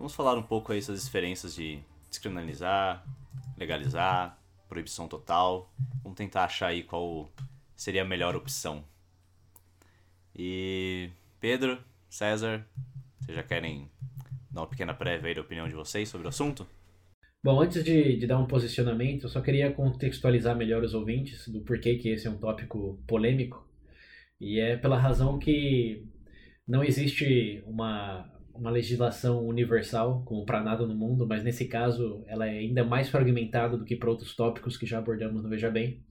Vamos falar um pouco aí das diferenças de descriminalizar, legalizar, proibição total. Vamos tentar achar aí qual seria a melhor opção. E Pedro, César, vocês já querem dar uma pequena prévia aí da opinião de vocês sobre o assunto? Bom, antes de, de, dar um posicionamento, eu só queria contextualizar melhor os ouvintes do porquê que esse é um tópico polêmico. E é pela razão que não existe uma, uma legislação universal, como para nada no mundo, mas nesse caso ela é ainda mais fragmentada do que para outros tópicos que já abordamos no Veja Bem.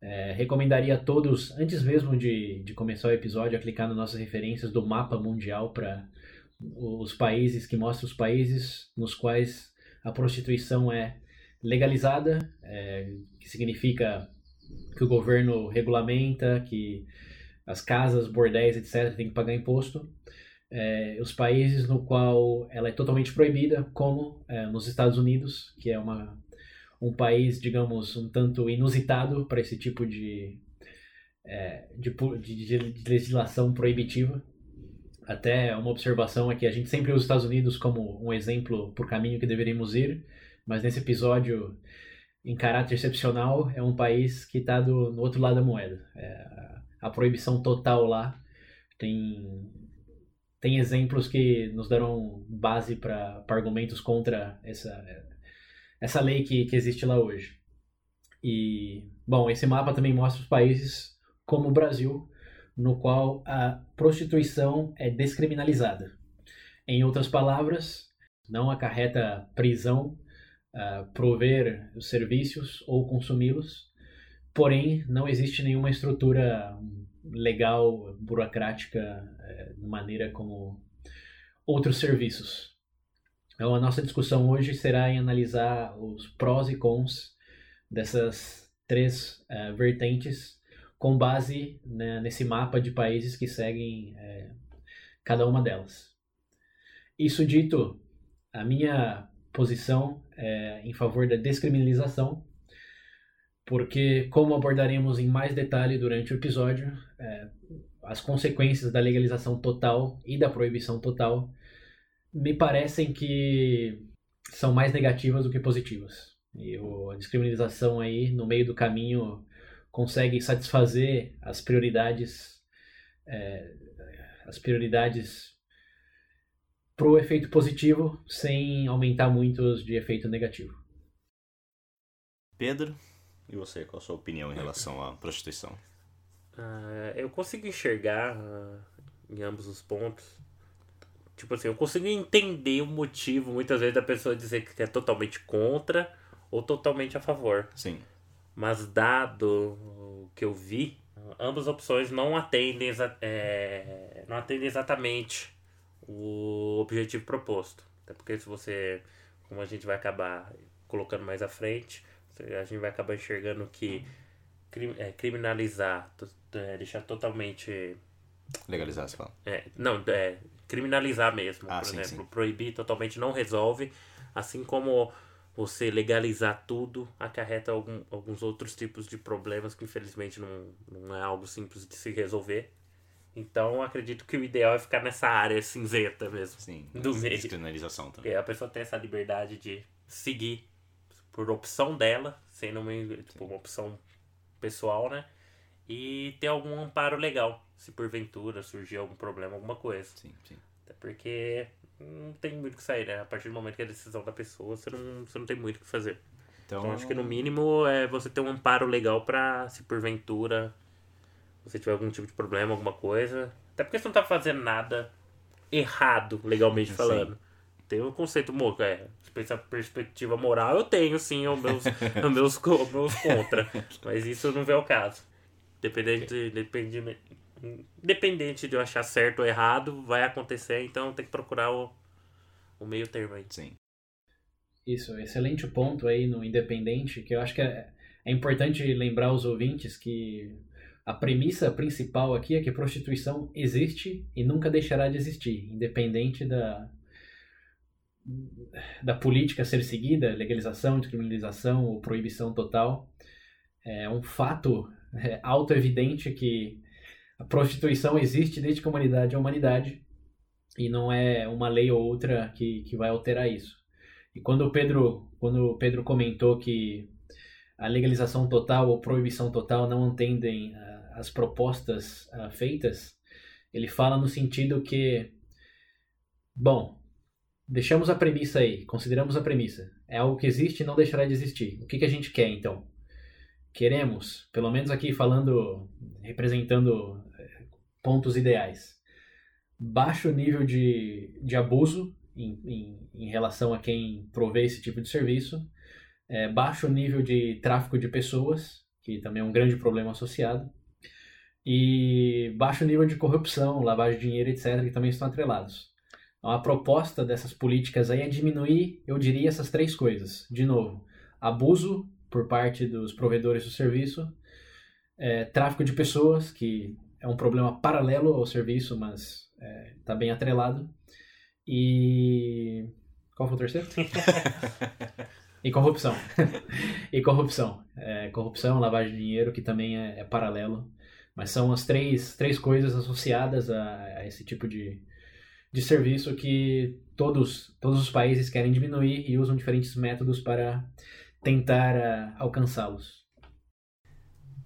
É, recomendaria a todos, antes mesmo de, de começar o episódio, a clicar nas nossas referências do mapa mundial para os países, que mostra os países nos quais a prostituição é legalizada, é, que significa que o governo regulamenta, que as casas, bordéis, etc., têm que pagar imposto é, os países no qual ela é totalmente proibida, como é, nos Estados Unidos, que é uma, um país, digamos, um tanto inusitado para esse tipo de, é, de, de, de, legislação proibitiva. Até uma observação é que a gente sempre usa os Estados Unidos como um exemplo o caminho que deveríamos ir, mas nesse episódio, em caráter excepcional, é um país que está no outro lado da moeda. É, a proibição total lá tem tem exemplos que nos darão base para argumentos contra essa, essa lei que, que existe lá hoje. E, bom, esse mapa também mostra os países como o Brasil, no qual a prostituição é descriminalizada. Em outras palavras, não acarreta prisão uh, prover os serviços ou consumi-los, porém não existe nenhuma estrutura legal, burocrática, é, de maneira como outros serviços. Então, a nossa discussão hoje será em analisar os prós e cons dessas três uh, vertentes com base né, nesse mapa de países que seguem é, cada uma delas. Isso dito, a minha posição é em favor da descriminalização porque, como abordaremos em mais detalhe durante o episódio, é, as consequências da legalização total e da proibição total me parecem que são mais negativas do que positivas. E a descriminalização aí, no meio do caminho, consegue satisfazer as prioridades, é, as prioridades pro efeito positivo, sem aumentar muitos de efeito negativo. Pedro? E você, qual a sua opinião em relação à prostituição? Uh, eu consigo enxergar uh, em ambos os pontos. Tipo assim, eu consigo entender o motivo, muitas vezes, da pessoa dizer que é totalmente contra ou totalmente a favor. Sim. Mas dado o que eu vi, ambas opções não atendem, é, não atendem exatamente o objetivo proposto. Até porque se você, como a gente vai acabar colocando mais à frente, a gente vai acabar enxergando que é, criminalizar, é, deixar totalmente. Legalizar, você fala? É, não, é, criminalizar mesmo, ah, por sim, exemplo. Sim. Proibir totalmente não resolve. Assim como você legalizar tudo acarreta algum, alguns outros tipos de problemas que infelizmente não, não é algo simples de se resolver. Então acredito que o ideal é ficar nessa área cinzenta mesmo. Sim, do meio. Descriminalização também. Porque a pessoa tem essa liberdade de seguir por opção dela, sendo uma, tipo, uma opção pessoal, né? E ter algum amparo legal, se porventura surgir algum problema, alguma coisa. Sim, sim. Até porque não tem muito o que sair, né? A partir do momento que é a decisão da pessoa, você não, você não tem muito o que fazer. Então, então acho que no mínimo é você ter um amparo legal pra, se porventura você tiver algum tipo de problema, alguma coisa. Até porque você não tá fazendo nada errado, legalmente falando. Tem o conceito, é, essa perspectiva moral eu tenho sim, os meus, os meus, os meus contra. Mas isso não vê o caso. Dependente, depende, independente de eu achar certo ou errado, vai acontecer, então tem que procurar o, o meio termo aí. Sim. Isso, excelente ponto aí no independente, que eu acho que é, é importante lembrar aos ouvintes que a premissa principal aqui é que prostituição existe e nunca deixará de existir, independente da, da política ser seguida, legalização, descriminalização ou proibição total. É um fato é, auto-evidente que a prostituição existe desde que a humanidade é a humanidade e não é uma lei ou outra que, que vai alterar isso. E quando o Pedro, quando o Pedro comentou que a legalização total ou proibição total não atendem as propostas uh, feitas, ele fala no sentido que, bom, deixamos a premissa aí, consideramos a premissa. É algo que existe e não deixará de existir. O que, que a gente quer então? Queremos, pelo menos aqui falando, representando eh, pontos ideais, baixo nível de, de abuso em, em, em relação a quem provê esse tipo de serviço, é, baixo nível de tráfico de pessoas, que também é um grande problema associado, e baixo nível de corrupção, lavagem de dinheiro, etc., que também estão atrelados. Então, a proposta dessas políticas aí é diminuir, eu diria, essas três coisas. De novo, abuso por parte dos provedores do serviço, é, tráfico de pessoas, que é um problema paralelo ao serviço, mas está é, tá bem atrelado, e. Qual foi o terceiro? e corrupção. e corrupção. É, corrupção, lavagem de dinheiro, que também é, é paralelo mas são as três, três coisas associadas a, a esse tipo de, de serviço que todos, todos os países querem diminuir e usam diferentes métodos para tentar uh, alcançá-los.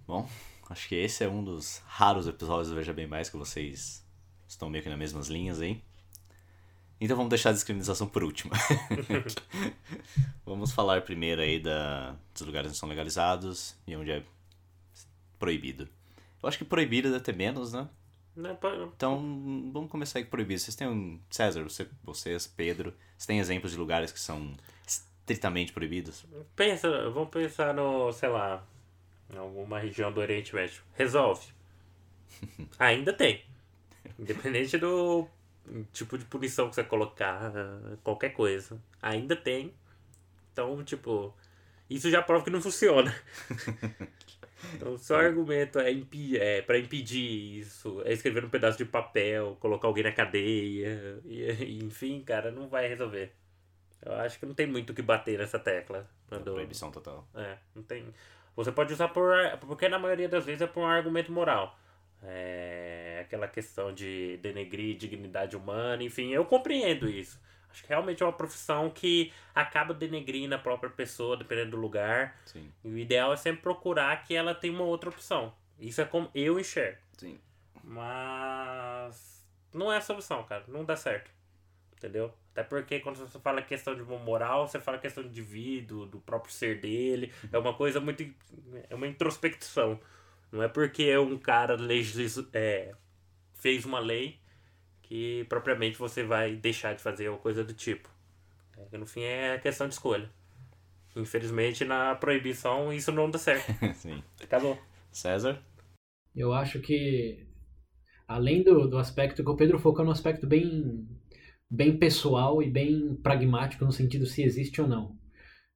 Bom, acho que esse é um dos raros episódios do Veja Bem Mais que vocês estão meio que nas mesmas linhas aí. Então vamos deixar a discriminação por último. vamos falar primeiro aí da, dos lugares onde são legalizados e onde é proibido. Eu acho que proibido deve ter menos, né? Não, então, vamos começar aí com proibido. Vocês têm um. César, você, vocês, Pedro, vocês têm exemplos de lugares que são estritamente proibidos? Pensa, vamos pensar no, sei lá, em alguma região do Oriente Médio. Resolve. Ainda tem. Independente do tipo de punição que você colocar, qualquer coisa. Ainda tem. Então, tipo, isso já prova que não funciona. Então, o seu argumento é, impi é para impedir isso, é escrever um pedaço de papel, colocar alguém na cadeia, e, enfim, cara, não vai resolver. Eu acho que não tem muito o que bater nessa tecla. Quando... Proibição total. É, não tem. Você pode usar por. Porque na maioria das vezes é por um argumento moral. É aquela questão de denegrir dignidade humana, enfim, eu compreendo isso. Acho que realmente é uma profissão que acaba denegrindo a própria pessoa, dependendo do lugar. Sim. E o ideal é sempre procurar que ela tenha uma outra opção. Isso é como eu enxergo. Sim. Mas não é a solução, cara. Não dá certo. Entendeu? Até porque quando você fala questão de moral, você fala questão de indivíduo, do próprio ser dele. É uma coisa muito. É uma introspecção. Não é porque um cara legis, é, fez uma lei que propriamente você vai deixar de fazer ou coisa do tipo. É, no fim é questão de escolha. Infelizmente na proibição isso não dá certo. Sim. Acabou. César? Eu acho que além do, do aspecto que o Pedro focou no aspecto bem bem pessoal e bem pragmático no sentido se existe ou não.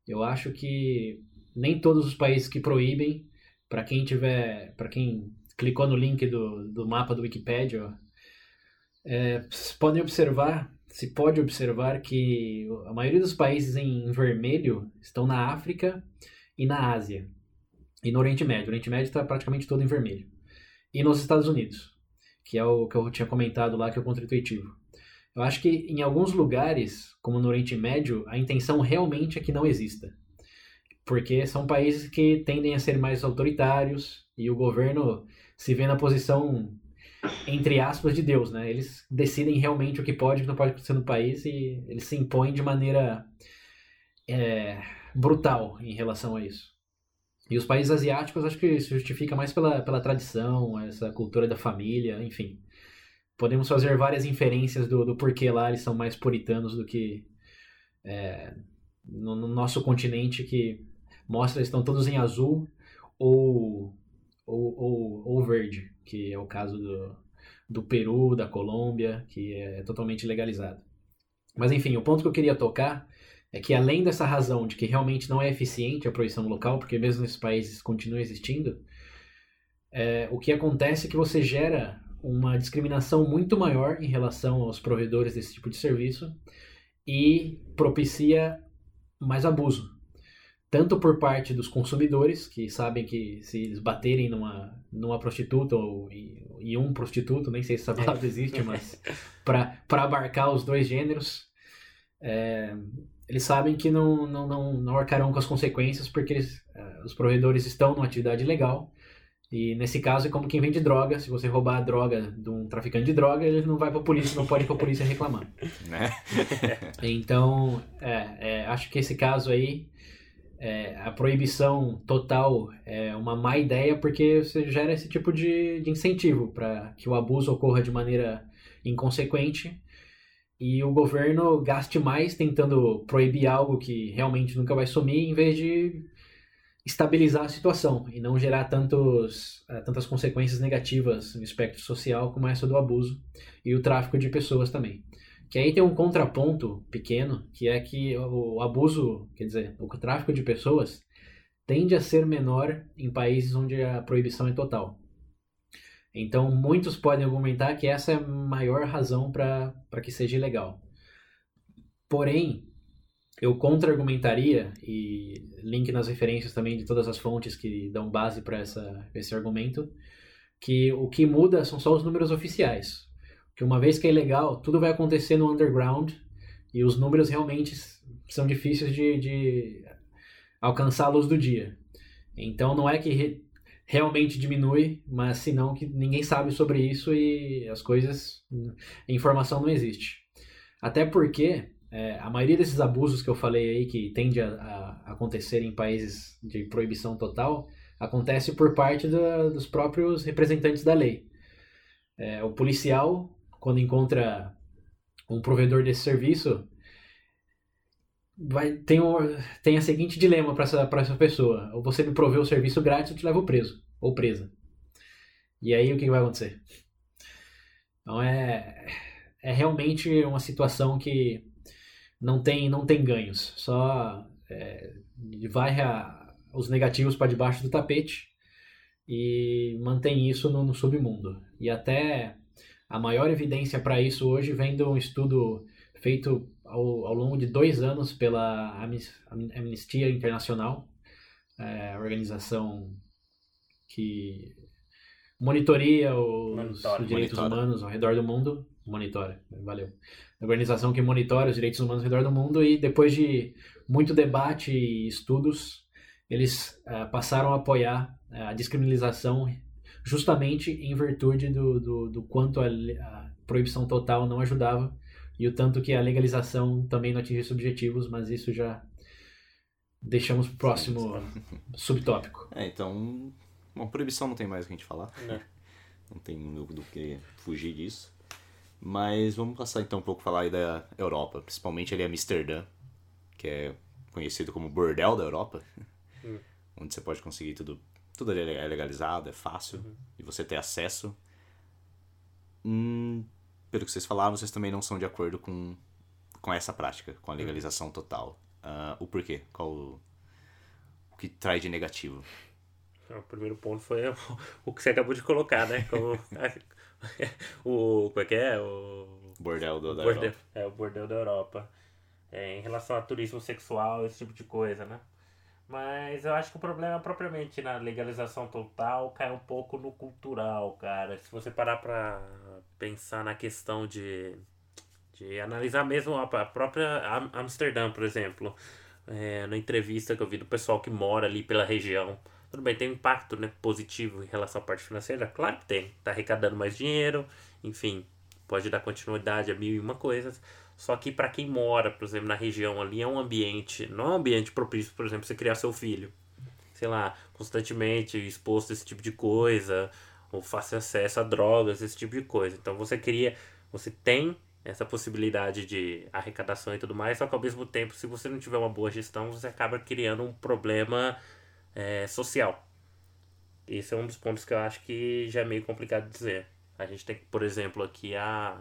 Eu acho que nem todos os países que proíbem, para quem tiver, para quem clicou no link do, do mapa do Wikipedia, é, podem observar, se pode observar que a maioria dos países em vermelho estão na África e na Ásia e no Oriente Médio. O Oriente Médio está praticamente todo em vermelho. E nos Estados Unidos, que é o que eu tinha comentado lá, que é o contra-intuitivo. Eu acho que em alguns lugares, como no Oriente Médio, a intenção realmente é que não exista. Porque são países que tendem a ser mais autoritários e o governo se vê na posição entre aspas, de Deus, né? Eles decidem realmente o que pode e o que não pode acontecer no país e eles se impõem de maneira é, brutal em relação a isso. E os países asiáticos acho que se justifica mais pela, pela tradição, essa cultura da família, enfim. Podemos fazer várias inferências do, do porquê lá eles são mais puritanos do que é, no, no, nosso continente que mostra eles estão todos em azul ou ou, ou, ou verde, que é o caso do, do Peru, da Colômbia, que é totalmente legalizado. Mas enfim, o ponto que eu queria tocar é que além dessa razão de que realmente não é eficiente a proibição local, porque mesmo nesses países continua existindo, é, o que acontece é que você gera uma discriminação muito maior em relação aos provedores desse tipo de serviço e propicia mais abuso. Tanto por parte dos consumidores, que sabem que se eles baterem numa, numa prostituta ou em, um prostituto, nem sei se essa palavra existe, mas para abarcar os dois gêneros, é, eles sabem que não, não, não, não arcarão com as consequências porque eles, é, os provedores estão numa atividade legal e nesse caso é como quem vende droga. Se você roubar a droga de um traficante de droga, ele não vai para a polícia, não pode ir para a polícia reclamar. Né? então, é, é, acho que esse caso aí, é, a proibição total é uma má ideia porque você gera esse tipo de, de incentivo para que o abuso ocorra de maneira inconsequente e o governo gaste mais tentando proibir algo que realmente nunca vai sumir, em vez de estabilizar a situação e não gerar tantos, uh, tantas consequências negativas no espectro social como essa do abuso e o tráfico de pessoas também. Que aí tem um contraponto pequeno, que é que o abuso, quer dizer, o tráfico de pessoas tende a ser menor em países onde a proibição é total. Então, muitos podem argumentar que essa é a maior razão para que seja ilegal. Porém, eu contra-argumentaria, e link nas referências também de todas as fontes que dão base para esse argumento, que o que muda são só os números oficiais. Que uma vez que é ilegal, tudo vai acontecer no underground e os números realmente são difíceis de, de alcançar a luz do dia. Então não é que re, realmente diminui, mas senão que ninguém sabe sobre isso e as coisas, a informação não existe. Até porque é, a maioria desses abusos que eu falei aí, que tende a, a acontecer em países de proibição total, acontece por parte da, dos próprios representantes da lei. É, o policial, quando encontra um provedor desse serviço, vai, tem, um, tem a seguinte dilema para essa, essa pessoa: ou você me proveu o serviço grátis, eu te levo preso ou presa. E aí o que vai acontecer? Então é, é realmente uma situação que não tem, não tem ganhos, só é, vai a, os negativos para debaixo do tapete e mantém isso no, no submundo. E até a maior evidência para isso hoje vem de um estudo feito ao, ao longo de dois anos pela Amnistia Internacional, é, organização que monitoria os, os direitos monitora. humanos ao redor do mundo. Monitora, valeu organização que monitora os direitos humanos ao redor do mundo e depois de muito debate e estudos, eles uh, passaram a apoiar uh, a descriminalização justamente em virtude do, do, do quanto a, a, proibição total não ajudava e o tanto que a legalização também não atingia seus objetivos, mas isso já deixamos para o próximo subtópico. É, então, uma proibição não tem mais o que a gente falar. Não, não tem do que fugir disso. Mas vamos passar então um pouco falar aí da Europa, principalmente ali Amsterdã, que é conhecido como bordel da Europa, hum. onde você pode conseguir tudo, tudo é legalizado, é fácil, uhum. e você ter acesso. Hum, pelo que vocês falaram, vocês também não são de acordo com, com essa prática, com a legalização uhum. total. Uh, o porquê? Qual o, o que traz de negativo? O primeiro ponto foi o que você acabou de colocar, né? Como, o. Como é que é? O. Bordel do, da bordel, Europa. É, o bordel da Europa. É, em relação a turismo sexual, esse tipo de coisa, né? Mas eu acho que o problema propriamente na legalização total cai um pouco no cultural, cara. Se você parar pra pensar na questão de, de analisar mesmo a, própria Amsterdã, por exemplo. É, na entrevista que eu vi do pessoal que mora ali pela região tudo bem, tem um impacto né, positivo em relação à parte financeira? Claro que tem. Está arrecadando mais dinheiro, enfim, pode dar continuidade a mil e uma coisas. Só que para quem mora, por exemplo, na região ali, é um ambiente, não é um ambiente propício, por exemplo, você criar seu filho. Sei lá, constantemente exposto a esse tipo de coisa, ou fácil acesso a drogas, esse tipo de coisa. Então você cria, você tem essa possibilidade de arrecadação e tudo mais, só que ao mesmo tempo, se você não tiver uma boa gestão, você acaba criando um problema é, social. esse é um dos pontos que eu acho que já é meio complicado dizer. A gente tem, por exemplo, aqui a.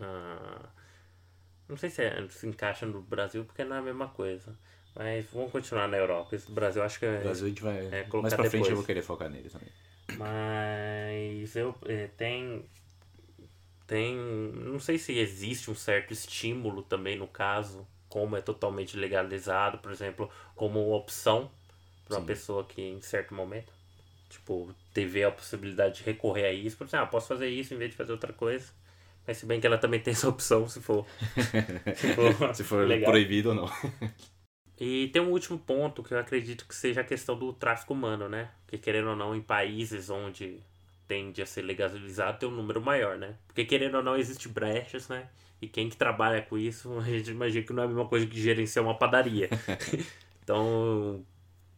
a não sei se, é, se encaixa no Brasil porque não é a mesma coisa. Mas vamos continuar na Europa. Esse Brasil acho que é. Brasil a gente vai. É, mais pra frente eu vou querer focar nele também. Mas eu é, tem. Tem. Não sei se existe um certo estímulo também no caso, como é totalmente legalizado, por exemplo, como opção para uma pessoa que em certo momento, tipo, teve a possibilidade de recorrer a isso, por exemplo, ah, posso fazer isso em vez de fazer outra coisa. Mas se bem que ela também tem essa opção se for. se for, se for proibido ou não. E tem um último ponto que eu acredito que seja a questão do tráfico humano, né? Porque querendo ou não, em países onde tende a ser legalizado, tem um número maior, né? Porque querendo ou não, existe brechas, né? E quem que trabalha com isso, a gente imagina que não é a mesma coisa que gerenciar uma padaria. então,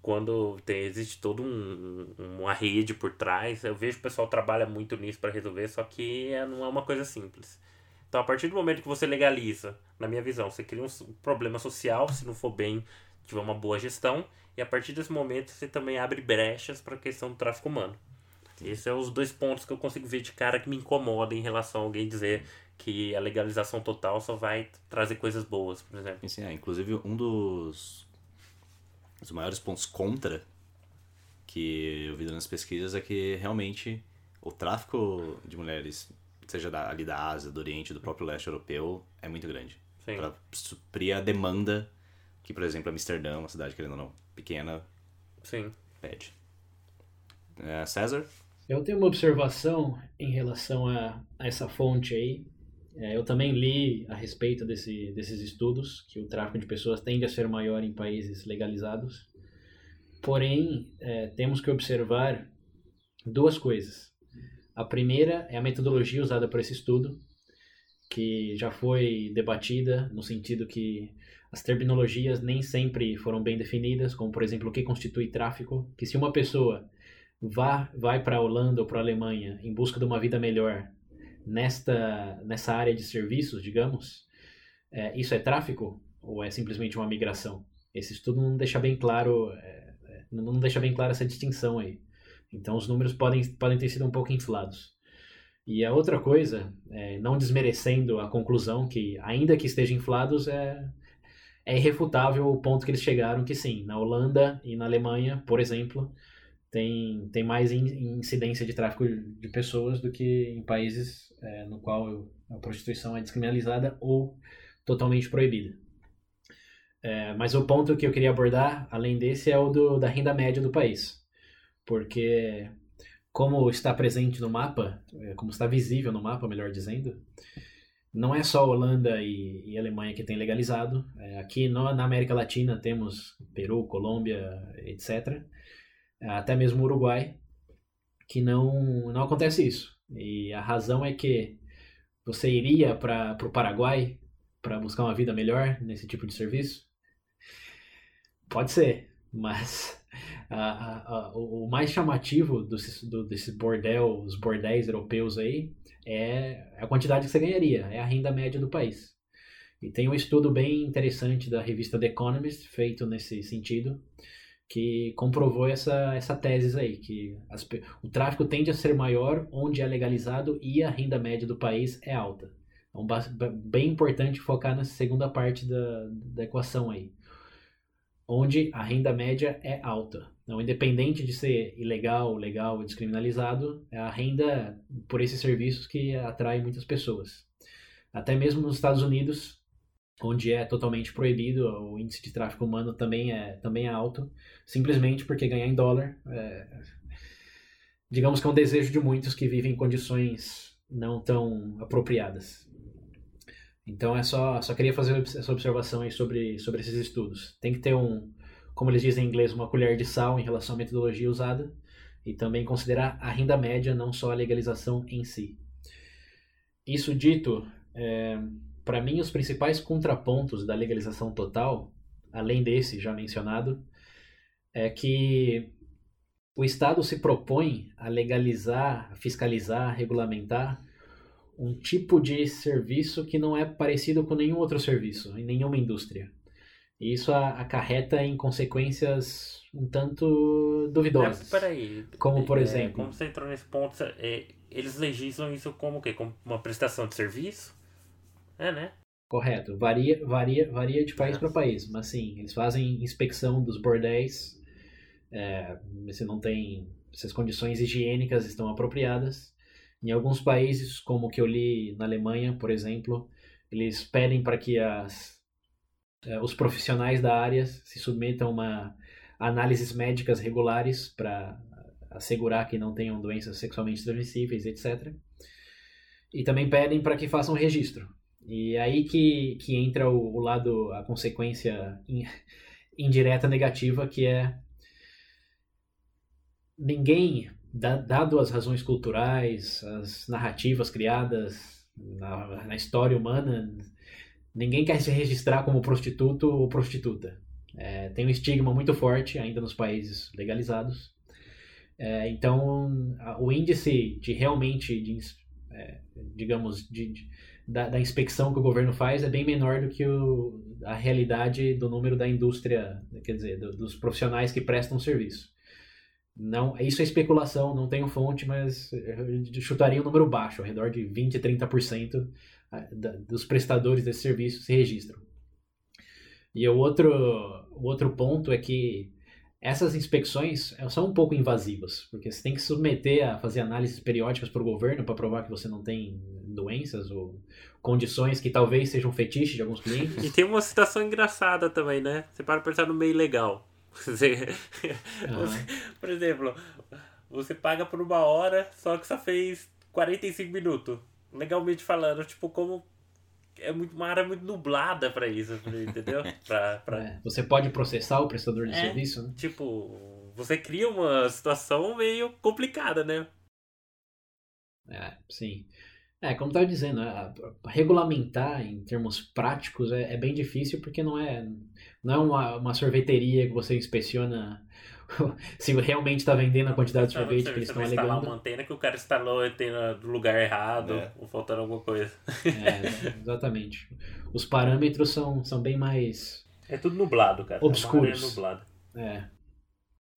quando tem, existe toda um, uma rede por trás, eu vejo que o pessoal trabalha muito nisso para resolver, só que é, não é uma coisa simples. Então, a partir do momento que você legaliza, na minha visão, você cria um problema social, se não for bem, tiver uma boa gestão, e a partir desse momento você também abre brechas para a questão do tráfico humano. Esses são os dois pontos que eu consigo ver de cara que me incomodam em relação a alguém dizer que a legalização total só vai trazer coisas boas, por exemplo. Sim, é, inclusive um dos, dos maiores pontos contra que eu vi nas pesquisas é que realmente o tráfico de mulheres seja da, ali da Ásia, do Oriente, do próprio leste europeu, é muito grande. Para suprir a demanda que, por exemplo, Amsterdã, uma cidade, querendo ou não, pequena, Sim. pede. É, César? Eu tenho uma observação em relação a, a essa fonte aí. É, eu também li a respeito desse, desses estudos, que o tráfico de pessoas tende a ser maior em países legalizados. Porém, é, temos que observar duas coisas. A primeira é a metodologia usada por esse estudo, que já foi debatida no sentido que as terminologias nem sempre foram bem definidas, como por exemplo o que constitui tráfico, que se uma pessoa vá, vai para a Holanda ou para a Alemanha em busca de uma vida melhor nesta, nessa área de serviços, digamos, é, isso é tráfico ou é simplesmente uma migração? Esse estudo não deixa bem claro, é, é não deixa bem clara essa distinção aí. Então os números podem, podem ter sido um pouco inflados. E a outra coisa, é, não desmerecendo a conclusão que, ainda que estejam inflados, é, é irrefutável o ponto que eles chegaram, que sim, na Holanda e na Alemanha, por exemplo, tem, tem mais incidência de tráfico de pessoas do que em países é, no qual a prostituição é descriminalizada ou totalmente proibida. É, mas o ponto que eu queria abordar, além desse, é o do, da renda média do país porque como está presente no mapa, é, como está visível no mapa, melhor dizendo, não é só Holanda e, e Alemanha que tem legalizado. É, aqui no, na América Latina temos Peru, Colômbia, etc. Até mesmo Uruguai, que não, não acontece isso. E a razão é que você iria para o Paraguai para buscar uma vida melhor nesse tipo de serviço? Pode ser, mas a, a, o mais chamativo desse, do, desse bordel, os bordéis europeus aí, é a quantidade que você ganharia, é a renda média do país. E tem um estudo bem interessante da revista The Economist, feito nesse sentido, que comprovou essa, essa tese aí, que as, o tráfico tende a ser maior onde é legalizado e a renda média do país é alta. Então, bem importante focar nessa segunda parte da, da equação aí onde a renda média é alta. Então, independente de ser ilegal, legal ou descriminalizado, é a renda por esses serviços que atrai muitas pessoas. Até mesmo nos Estados Unidos, onde é totalmente proibido, o índice de tráfico humano também é, também é alto, simplesmente porque ganhar em dólar, é, digamos que é um desejo de muitos que vivem em condições não tão apropriadas. Então é só, só queria fazer essa observação aí sobre, sobre esses estudos. Tem que ter um, como eles dizem em inglês, uma colher de sal em relação à metodologia usada e também considerar a renda média, não só a legalização em si. Isso dito, é, para mim os principais contrapontos da legalização total, além desse já mencionado, é que o Estado se propõe a legalizar, fiscalizar, regulamentar um tipo de serviço que não é parecido com nenhum outro serviço, em nenhuma indústria. E isso acarreta em consequências um tanto duvidosas. Mas, peraí. Como, por é, exemplo... Como você entrou nesse ponto, é, eles legislam isso como o quê? Como uma prestação de serviço? É, né? Correto. Varia, varia, varia de país para país. Mas sim, eles fazem inspeção dos bordéis. É, se não tem. Se as condições higiênicas estão apropriadas. Em alguns países, como o que eu li na Alemanha, por exemplo, eles pedem para que as, é, os profissionais da área se submetam a análises médicas regulares para assegurar que não tenham doenças sexualmente transmissíveis, etc. E também pedem para que façam registro. E aí que, que entra o, o lado, a consequência in, indireta negativa, que é ninguém, dado as razões culturais, as narrativas criadas na, na história humana, ninguém quer se registrar como prostituto ou prostituta. É, tem um estigma muito forte ainda nos países legalizados. É, então, o índice de realmente, de, é, digamos, de, de, da, da, inspeção que o governo faz é bem menor do que o, a realidade do número da indústria, quer dizer, do, dos profissionais que prestam serviço. Não, isso é especulação, não tenho fonte, mas chutaria um número baixo, ao redor de 20, 30% dos prestadores desse serviço se registram. E o outro, o outro ponto é que essas inspeções são um pouco invasivas, porque você tem que submeter a fazer análises periódicas para o governo para provar que você não tem doenças ou condições que talvez sejam fetiche de alguns clientes. E tem uma situação engraçada também, né? Você para pensar no meio legal. Você, você, por exemplo, você paga por uma hora, só que só fez 45 minutos. Legalmente falando, tipo, como é muito, uma área muito nublada para isso, entendeu? pra, pra... É, você pode processar o prestador de é, serviço, né? Tipo, você cria uma situação meio complicada, né? É, sim. É, como estava dizendo, regulamentar em termos práticos é, é, bem difícil porque não é, não é uma, uma sorveteria que você inspeciona se realmente está vendendo a quantidade de sorvete que eles estão alegando. Você uma antena que o cara instalou a antena do lugar errado, é. ou faltando alguma coisa. É, exatamente. Os parâmetros são, são bem mais... É tudo nublado, cara. Obscuros. É nublado. É.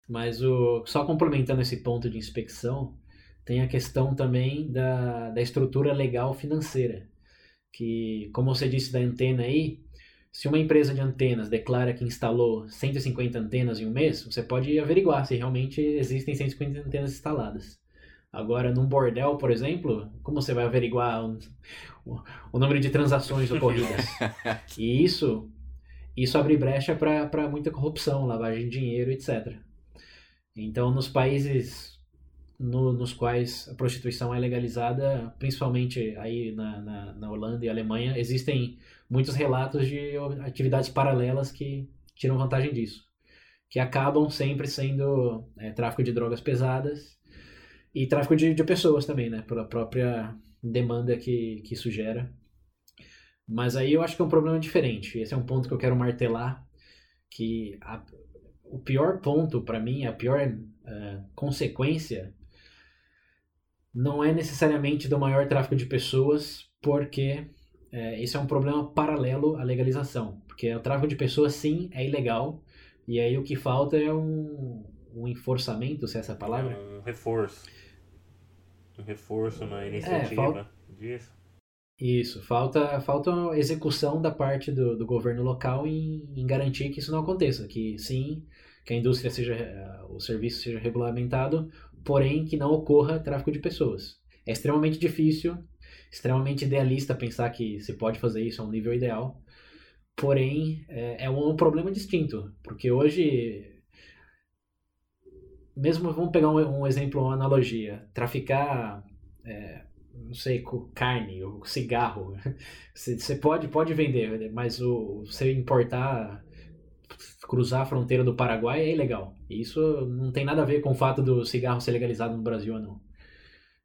Mas o, só complementando esse ponto de inspeção, tem a questão também da, da estrutura legal financeira. Que, como você disse da antena aí, se uma empresa de antenas declara que instalou 150 antenas em um mês, você pode averiguar se realmente existem 150 antenas instaladas. Agora, num bordel, por exemplo, como você vai averiguar o, o, o número de transações ocorridas? e isso, isso abre brecha para muita corrupção, lavagem de dinheiro, etc. Então, nos países no, nos quais a prostituição é legalizada, principalmente aí na, na, na Holanda e Alemanha, existem muitos relatos de atividades paralelas que tiram vantagem disso, que acabam sempre sendo é, tráfico de drogas pesadas e tráfico de, de pessoas também, né, pela própria demanda que, que isso gera. Mas aí eu acho que é um problema diferente. Esse é um ponto que eu quero martelar, que a, o pior ponto para mim, a pior uh, consequência não é necessariamente do maior tráfico de pessoas, porque é, esse é um problema paralelo à legalização, porque o tráfico de pessoas sim é ilegal, e aí o que falta é um, um enforçamento, se é essa palavra? Um reforço. Um reforço na é, iniciativa é, falta... disso. Isso, falta, falta execução da parte do, do governo local em, em garantir que isso não aconteça, que sim, que a indústria seja, o serviço seja regulamentado, porém que não ocorra tráfico de pessoas. É extremamente difícil extremamente idealista pensar que se pode fazer isso a um nível ideal. Porém, é, é um problema distinto, porque hoje mesmo vamos pegar um, um, exemplo, uma analogia, traficar, é, não sei, carne ou cigarro, você pode pode vender, mas o você importar, cruzar a fronteira do Paraguai é ilegal. Isso não tem nada a ver com o fato do cigarro ser legalizado no Brasil ou não.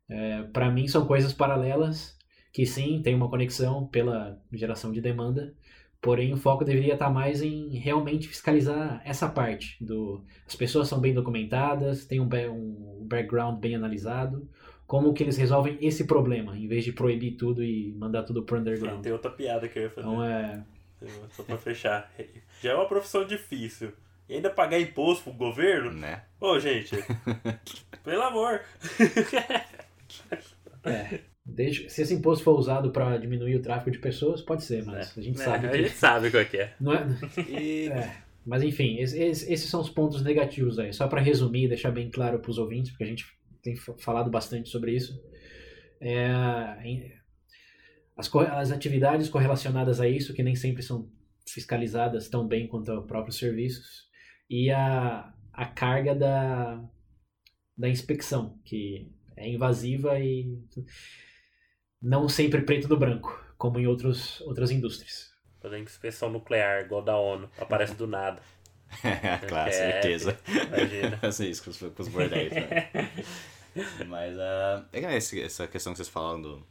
É, para mim são coisas paralelas que sim tem uma conexão pela geração de demanda, porém o foco deveria estar mais em realmente fiscalizar essa parte do as pessoas são bem documentadas, tem um, um background bem analisado, como que eles resolvem esse problema, em vez de proibir tudo e mandar tudo pro underground. Tem outra piada que eu ia fazer. Então é Só pra fechar. Já é uma profissão difícil. E ainda pagar imposto pro governo? Né? Ô, gente, pelo amor. É. Desde, se esse imposto for usado para diminuir o tráfico de pessoas, pode ser, mas é. a gente é, sabe. A gente sabe qual que é. Não é... E... é. Mas enfim, esses, esses, são os pontos negativos aí. Só para resumir e deixar bem claro para os ouvintes, porque a gente tem falado bastante sobre isso. É, as, as atividades correlacionadas a isso, que nem sempre são fiscalizadas tão bem quanto os próprios serviços, e a, a carga da, da inspeção, que é invasiva e não sempre preto no branco, como em outros, outras indústrias. Fazer inspeção nuclear, igual da ONU, aparece do nada. claro, é, certeza. Imagina. Fazer isso com os, com os bordéis. Né? Mas uh, é essa questão que vocês falaram do,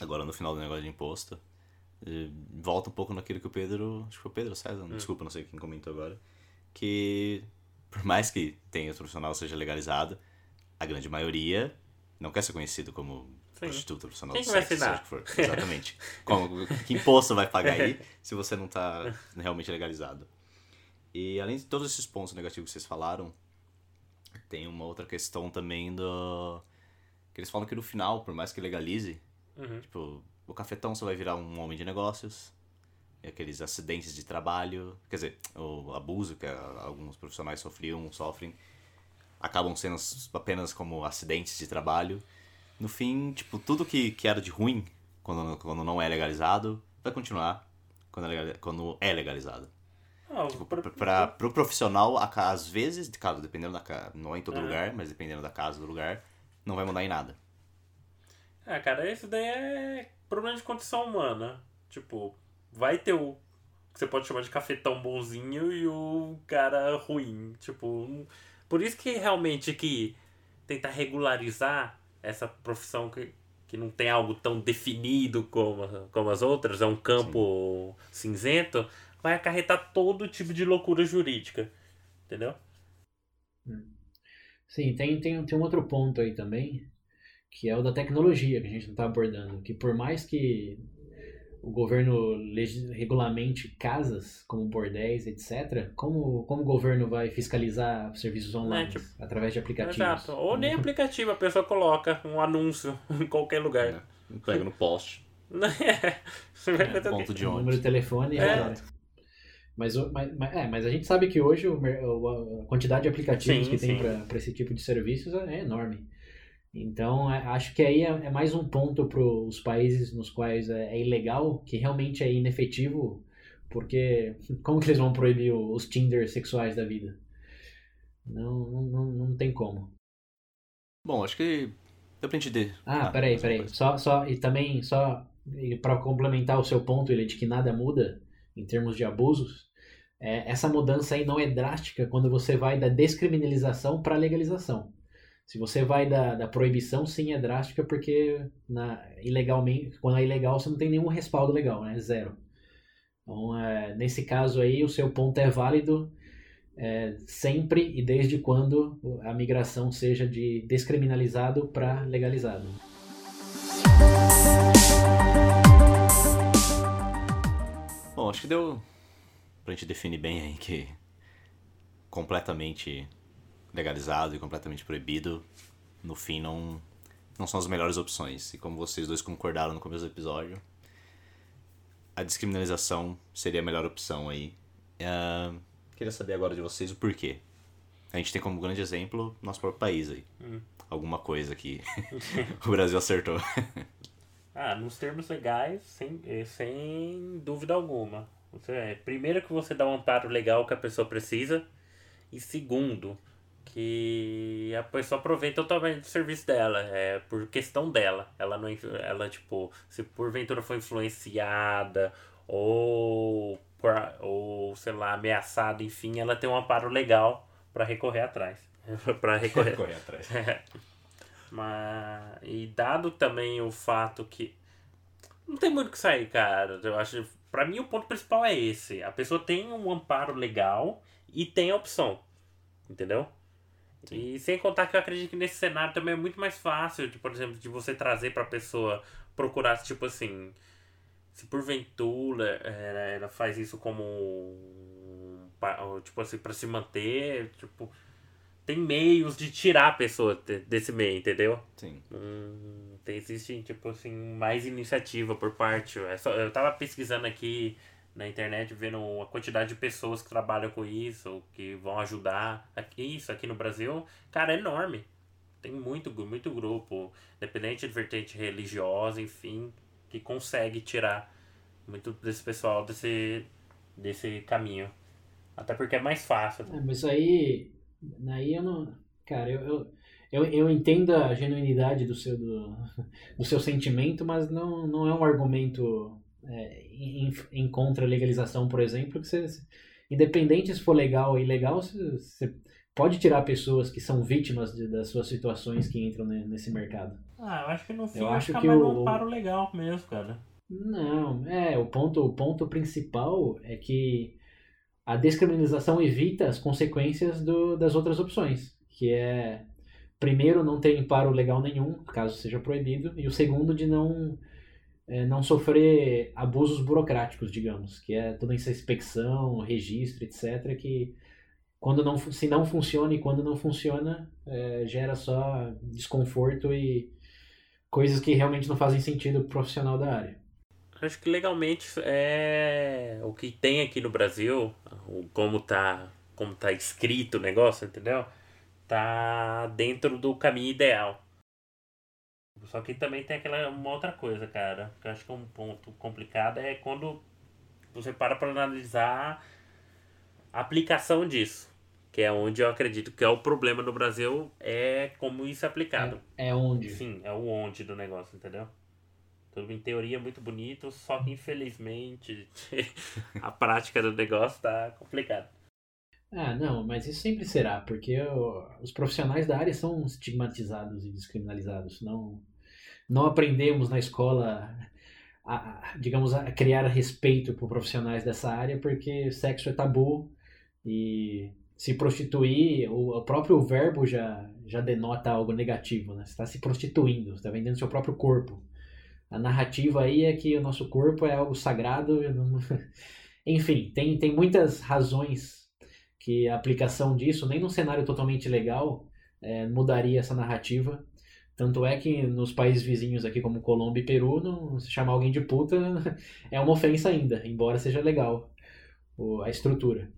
agora no final do negócio de imposto. Volta um pouco naquilo que o Pedro. Acho que foi o Pedro César, hum. desculpa, não sei quem comentou agora. Que por mais que tenha o profissional seja legalizado, a grande maioria não quer ser conhecido como Sim. prostituta profissional Quem do sexo, seja que for. Exatamente. Como, que imposto vai pagar aí se você não está realmente legalizado? E além de todos esses pontos negativos que vocês falaram, tem uma outra questão também do. Que eles falam que no final, por mais que legalize, uhum. tipo, o cafetão só vai virar um homem de negócios. E aqueles acidentes de trabalho, quer dizer, o abuso que alguns profissionais sofriam, sofrem, acabam sendo apenas como acidentes de trabalho no fim, tipo, tudo que, que era de ruim quando, quando não é legalizado vai continuar quando é, quando é legalizado. Ah, tipo, pra, pra, pro profissional, às vezes, claro, dependendo da casa, não é em todo é. lugar, mas dependendo da casa, do lugar, não vai mudar em nada. Ah, cara, isso daí é problema de condição humana. Tipo, vai ter o que você pode chamar de cafetão bonzinho e o cara ruim. Tipo, por isso que realmente que tentar regularizar essa profissão que, que não tem algo tão definido como, como as outras, é um campo Sim. cinzento, vai acarretar todo tipo de loucura jurídica. Entendeu? Sim, tem, tem, tem um outro ponto aí também, que é o da tecnologia que a gente não está abordando. Que por mais que o governo regulamente casas como bordéis, etc., como, como o governo vai fiscalizar serviços online é, tipo, através de aplicativos? Exato. Ou nem aplicativo, a pessoa coloca um anúncio em qualquer lugar. É, pega no poste. é, ponto de Número de telefone é. Mas, mas, mas, é, mas a gente sabe que hoje o, a quantidade de aplicativos sim, que tem para esse tipo de serviços é enorme. Então, é, acho que aí é, é mais um ponto para os países nos quais é, é, ilegal, que realmente é inefetivo, porque como que eles vão proibir os Tinder sexuais da vida? Não, não, não tem como. Bom, acho que deu pra entender. Ah, ah peraí, peraí. Só, só, e também, só para complementar o seu ponto, ele de que nada muda em termos de abusos, é, essa mudança aí não é drástica quando você vai da descriminalização para legalização. Se você vai da, da proibição, sim, é drástica, porque na, ilegalmente, quando é ilegal, você não tem nenhum respaldo legal, né? Zero. Então, é, nesse caso aí, o seu ponto é válido é, sempre e desde quando a migração seja de descriminalizado para legalizado. Bom, acho que deu pra gente definir bem aí que completamente legalizado e completamente proibido, no fim não, não são as melhores opções. E como vocês dois concordaram no começo do episódio, a descriminalização seria a melhor opção aí. Uh, queria saber agora de vocês o porquê. A gente tem como grande exemplo nosso próprio país aí. Hum. Alguma coisa que o Brasil acertou. ah, nos termos legais, sem, eh, sem dúvida alguma. Você, é, primeiro que você dá um amparo legal que a pessoa precisa. E segundo, que a pessoa aproveita totalmente do serviço dela, é por questão dela. Ela não ela tipo, se porventura foi influenciada ou ou sei lá, ameaçada, enfim, ela tem um amparo legal para recorrer atrás. para recorrer. recorrer atrás. Mas e dado também o fato que não tem muito que sair, cara. Eu acho, para mim o ponto principal é esse. A pessoa tem um amparo legal e tem a opção. Entendeu? Sim. E sem contar que eu acredito que nesse cenário também é muito mais fácil, de, por exemplo, de você trazer para a pessoa procurar, tipo assim, se porventura é, ela faz isso como tipo assim para se manter tipo tem meios de tirar a pessoa desse meio entendeu? Sim. Hum, existe tipo assim mais iniciativa por parte é eu tava pesquisando aqui na internet vendo a quantidade de pessoas que trabalham com isso que vão ajudar aqui isso aqui no Brasil cara é enorme tem muito muito grupo independente de vertente religiosa enfim que consegue tirar muito desse pessoal desse, desse caminho. Até porque é mais fácil. É, mas aí. Aí eu não. Cara, eu, eu, eu, eu entendo a genuinidade do seu, do, do seu sentimento, mas não, não é um argumento é, em, em contra a legalização, por exemplo, que você, independente se for legal ou ilegal, você, você pode tirar pessoas que são vítimas de, das suas situações que entram nesse mercado. Ah, eu acho que no fim eu acho que o... um paro legal mesmo, cara. Não, é, o ponto, o ponto principal é que a descriminalização evita as consequências do, das outras opções, que é, primeiro, não ter amparo legal nenhum, caso seja proibido, e o segundo, de não, é, não sofrer abusos burocráticos, digamos, que é toda essa inspecção, registro, etc., que quando não, se não funciona e quando não funciona, é, gera só desconforto e coisas que realmente não fazem sentido pro profissional da área. Acho que legalmente é o que tem aqui no Brasil, como tá, como tá escrito o negócio, entendeu? Tá dentro do caminho ideal. Só que também tem aquela uma outra coisa, cara, que eu acho que é um ponto complicado é quando você para para analisar a aplicação disso. Que é onde eu acredito que é o problema no Brasil, é como isso é aplicado. É, é onde? Sim, é o onde do negócio, entendeu? Tudo em teoria é muito bonito, só que infelizmente a prática do negócio tá complicada. Ah, não, mas isso sempre será, porque os profissionais da área são estigmatizados e descriminalizados. Não, não aprendemos na escola, a, digamos, a criar respeito por profissionais dessa área, porque sexo é tabu e se prostituir, o, o próprio verbo já, já denota algo negativo, né? Você está se prostituindo, você está vendendo seu próprio corpo. A narrativa aí é que o nosso corpo é algo sagrado. Não... Enfim, tem, tem muitas razões que a aplicação disso, nem num cenário totalmente legal, é, mudaria essa narrativa. Tanto é que nos países vizinhos aqui, como Colômbia e Peru, não, se chamar alguém de puta é uma ofensa ainda, embora seja legal o, a estrutura.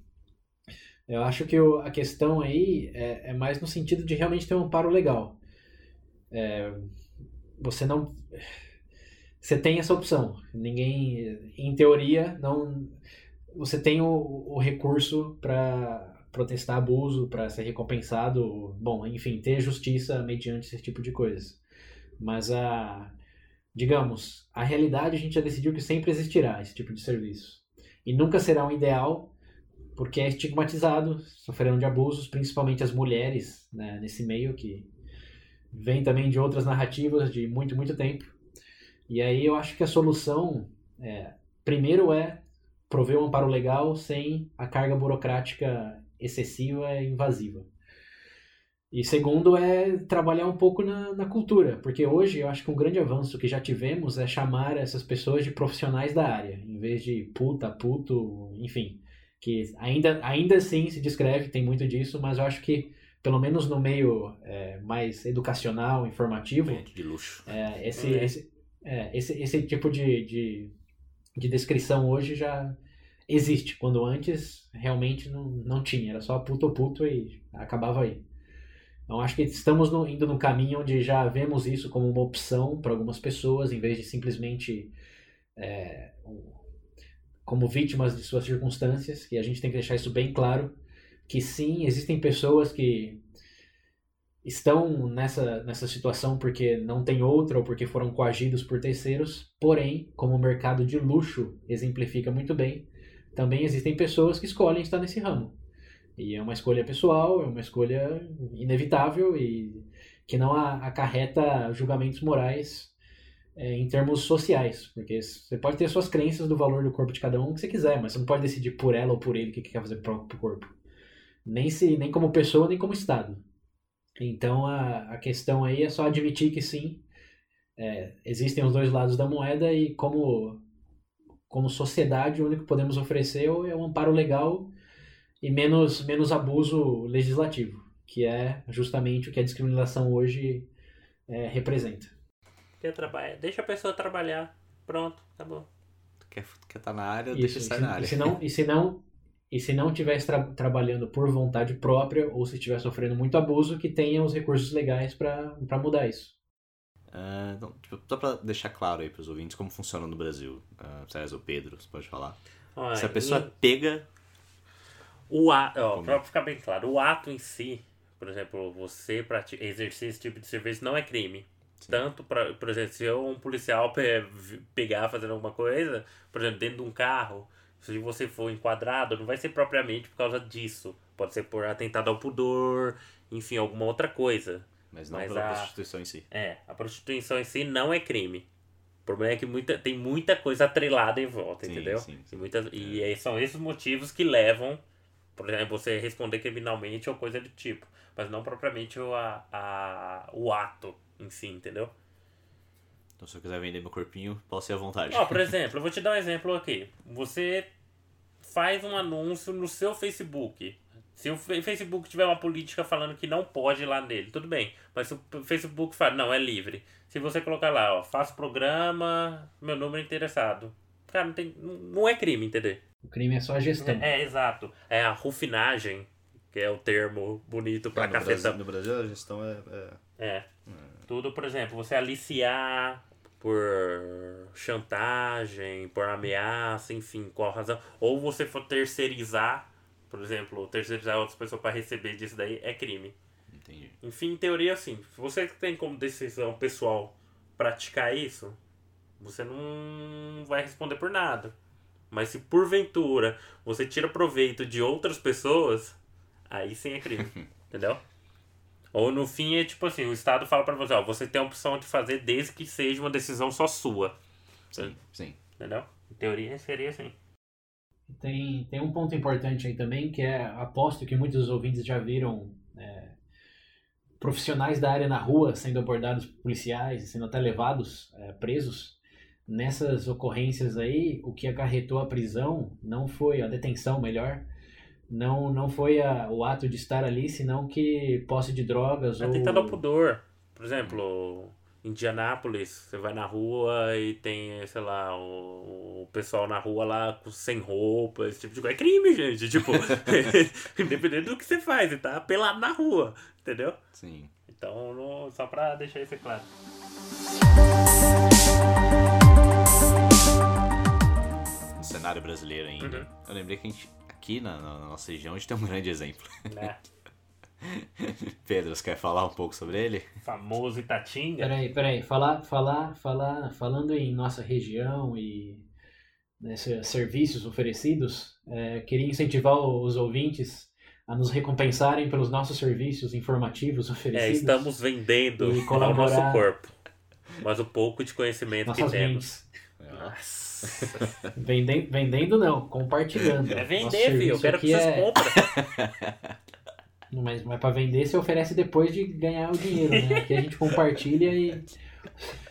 Eu acho que o, a questão aí é, é, mais no sentido de realmente ter um amparo legal. É, você não você tem essa opção. Ninguém, em teoria, não. Você tem o, o recurso para protestar abuso, para ser recompensado, bom, enfim, ter justiça mediante esse tipo de coisas. Mas a, digamos, a realidade a gente já decidiu que sempre existirá esse tipo de serviço. E nunca será um ideal, porque é estigmatizado, sofrendo de abusos, principalmente as mulheres né, nesse meio que vem também de outras narrativas de muito, muito tempo. E aí eu acho que a solução, é, primeiro, é prover um amparo legal sem a carga burocrática excessiva e invasiva. E segundo é trabalhar um pouco na, na, cultura, porque hoje eu acho que um grande avanço que já tivemos é chamar essas pessoas de profissionais da área, em vez de puta, puto, enfim, que ainda, ainda assim se descreve, tem muito disso, mas eu acho que pelo menos no meio é, mais educacional, informativo, de luxo. É, esse, é. esse, é, esse, esse tipo de, de, de descrição hoje já existe, quando antes realmente não, não tinha, era só puto puto e acabava aí. Então acho que estamos no, indo no caminho onde já vemos isso como uma opção para algumas pessoas, em vez de simplesmente é, como vítimas de suas circunstâncias, e a gente tem que deixar isso bem claro, que sim, existem pessoas que estão nessa, nessa situação porque não tem outra ou porque foram coagidos por terceiros, porém, como o mercado de luxo exemplifica muito bem, também existem pessoas que escolhem estar nesse ramo. E é uma escolha pessoal, é uma escolha inevitável e que não acarreta julgamentos morais é, em termos sociais, porque você pode ter suas crenças do valor do corpo de cada um que você quiser, mas você não pode decidir por ela ou por ele o que quer fazer para o corpo. Nem, se, nem como pessoa, nem como Estado. Então a, a questão aí é só admitir que sim, é, existem os dois lados da moeda e como como sociedade, o único que podemos oferecer é um amparo legal e menos, menos abuso legislativo, que é justamente o que a discriminação hoje é, representa. Quer? Deixa a pessoa trabalhar. Pronto, acabou. Quer estar tá na área, Isso, deixa sair na área. E se não, e se não, e se não estiver tra trabalhando por vontade própria ou se estiver sofrendo muito abuso, que tenha os recursos legais para mudar isso. Uh, então, tipo, só para deixar claro aí para os ouvintes como funciona no Brasil, uh, César ou Pedro, você pode falar. Olha, se a pessoa e... pega. O ato, ó, pra ficar bem claro, o ato em si, por exemplo, você exercer esse tipo de serviço não é crime. Sim. Tanto, pra, por exemplo, se eu, um policial pe pegar fazendo alguma coisa, por exemplo, dentro de um carro, se você for enquadrado, não vai ser propriamente por causa disso. Pode ser por atentado ao pudor, enfim, alguma outra coisa. Mas não Mas pela a, prostituição em si. É, a prostituição em si não é crime. O problema é que muita, tem muita coisa atrelada em volta, sim, entendeu? Sim, sim. E, muitas, é. e são esses motivos que levam, por exemplo, você responder criminalmente ou coisa do tipo. Mas não propriamente o, a, a, o ato em si, entendeu? Então se eu quiser vender meu corpinho, posso ir à vontade. Ó, por exemplo, eu vou te dar um exemplo aqui. Você faz um anúncio no seu Facebook. Se o Facebook tiver uma política falando que não pode ir lá nele, tudo bem. Mas se o Facebook fala, não, é livre. Se você colocar lá, ó, faço programa, meu número é interessado. Cara, não, tem, não é crime, entendeu? O crime é só a gestão. É, é exato. É a rufinagem, que é o termo bonito pra ah, cafetão. no Brasil a gestão é... É. é. Tudo, por exemplo, você aliciar por chantagem, por ameaça, enfim, qual razão. Ou você for terceirizar, por exemplo, terceirizar outras pessoas para receber disso daí é crime. Entendi. Enfim, em teoria, assim, se você tem como decisão pessoal praticar isso, você não vai responder por nada. Mas se porventura você tira proveito de outras pessoas, aí sim é crime. entendeu? Ou no fim é tipo assim, o Estado fala para você, ó, você tem a opção de fazer desde que seja uma decisão só sua. Sim, sim. Entendeu? Em teoria seria assim. Tem, tem um ponto importante aí também, que é, aposto que muitos ouvintes já viram é, profissionais da área na rua sendo abordados por policiais, sendo até levados é, presos. Nessas ocorrências aí, o que acarretou a prisão não foi a detenção, melhor, não, não foi a, o ato de estar ali, senão que posse de drogas é ou... ao pudor. Por exemplo, Indianápolis, você vai na rua e tem, sei lá, o, o pessoal na rua lá sem roupa, esse tipo de coisa. É crime, gente. Tipo, independente do que você faz, você tá pelado na rua, entendeu? Sim. Então, só pra deixar isso claro. No cenário brasileiro ainda, uhum. eu lembrei que a gente aqui na, na, nossa região a gente tem um grande exemplo. É. Pedro, você quer falar um pouco sobre ele? Famoso Itatinga. Peraí, peraí. Falar, falar, falar, falando em nossa região e nesses serviços oferecidos, é, queria incentivar os ouvintes a nos recompensarem pelos nossos serviços informativos é, oferecidos. É, estamos vendendo o nosso corpo, mas o pouco de conhecimento Nossas que temos. Nossa. vendendo, vendendo não, compartilhando. É vender, filho. Eu quero que vocês é... comprem. Mas, mas para vender você oferece depois de ganhar o dinheiro, né? Aqui a gente compartilha e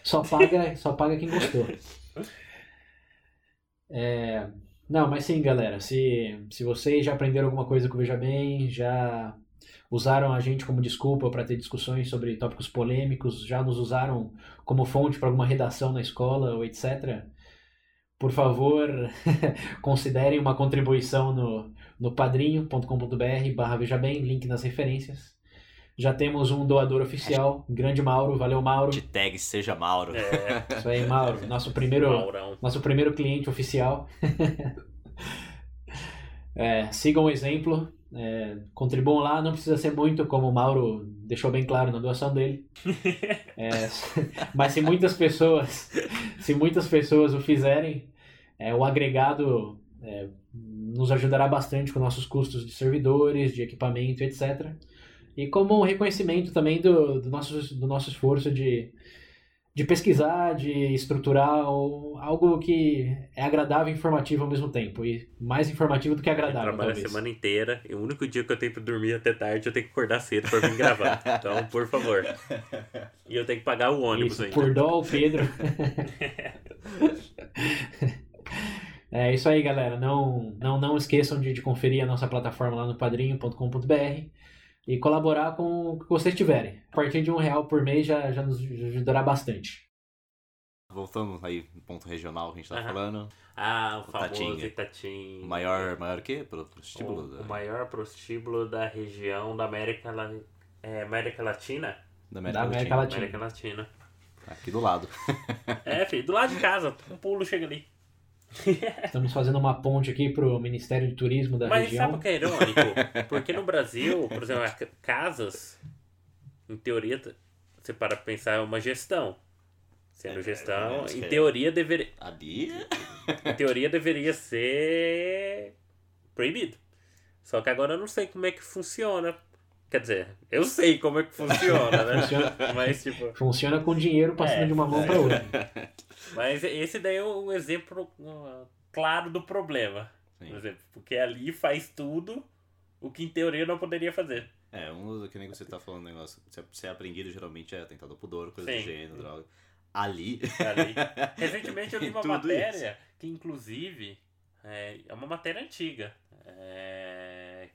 só paga, só paga quem gostou. É... Não, mas sim, galera. Se, se vocês já aprenderam alguma coisa com o Veja Bem, já usaram a gente como desculpa para ter discussões sobre tópicos polêmicos, já nos usaram como fonte para alguma redação na escola ou etc por favor, considerem uma contribuição no, no padrinho.com.br barra veja bem, link nas referências. Já temos um doador oficial, grande Mauro, valeu Mauro. De tag seja Mauro. É. Isso aí, Mauro, nosso primeiro, nosso primeiro cliente oficial. é, sigam o exemplo, é, contribuam lá, não precisa ser muito, como o Mauro deixou bem claro na doação dele. É, mas se muitas pessoas, se muitas pessoas o fizerem, é, o agregado é, nos ajudará bastante com nossos custos de servidores, de equipamento, etc. E como um reconhecimento também do, do, nosso, do nosso esforço de, de pesquisar, de estruturar algo que é agradável e informativo ao mesmo tempo. E mais informativo do que agradável. Eu trabalho a semana inteira e o único dia que eu tenho para dormir até tarde eu tenho que acordar cedo para vir gravar. então, por favor. E eu tenho que pagar o ônibus Isso, ainda. Por dó, Pedro. É isso aí, galera. Não, não, não esqueçam de, de conferir a nossa plataforma lá no padrinho.com.br e colaborar com o que vocês tiverem. A partir de um real por mês já, já nos ajudará bastante. Voltando aí no ponto regional que a gente tá Aham. falando. Ah, o O famoso Tatinga. Itatim. O maior, maior o quê? Pro- Prostíbulo? O, da, o maior prostíbulo da região da América, La- é, América Latina. da América, Da América Latina. Latina. América Latina. Aqui do lado. É, filho, do lado de casa. Um pulo chega ali. Estamos fazendo uma ponte aqui pro Ministério de Turismo da Mas região. sabe o que é irônico? Porque no Brasil, por exemplo, as ca- casas, em teoria, você para pra pensar, é uma gestão. Sendo É, gestão, mas em que- teoria, deveria, Ali. em teoria deveria ser proibido. Só que agora eu não sei como é que funciona. Quer dizer, eu sei como é que funciona, né? Funciona. Mas, tipo, Funciona com dinheiro passando É, de uma mão é. para outra. mas esse daí é um exemplo claro do problema. Sim. Por exemplo, porque ali faz tudo o que em teoria não poderia fazer. É, um que nem você tá falando negócio. Ser, ser apreendido geralmente é atentado ao pudor, coisa Sim. do gênero, droga. Ali. Ali. Recentemente eu li uma matéria que, inclusive, é, é uma matéria antiga. é,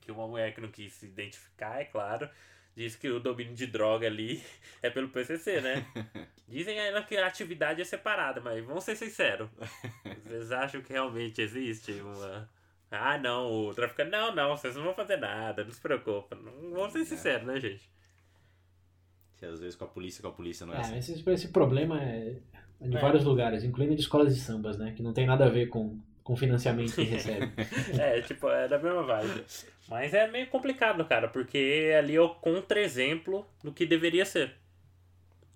que uma mulher que não quis se identificar, é claro, disse que o domínio de droga ali é pelo PCC, né? Dizem ainda que a atividade é separada, mas vamos ser sinceros. Vocês acham que realmente existe uma. Ah, não, o traficante. Não, não, vocês não vão fazer nada, não se preocupa. Não, vamos ser sinceros, né, gente? Que às vezes com a polícia, com a polícia não é, É, assim. esse, esse problema é em É. vários lugares, incluindo de escolas de sambas, né? Que não tem nada a ver com, com financiamento que recebe. É, tipo, é da mesma vibe. Mas é meio complicado, cara, porque ali é o contra-exemplo do que deveria ser.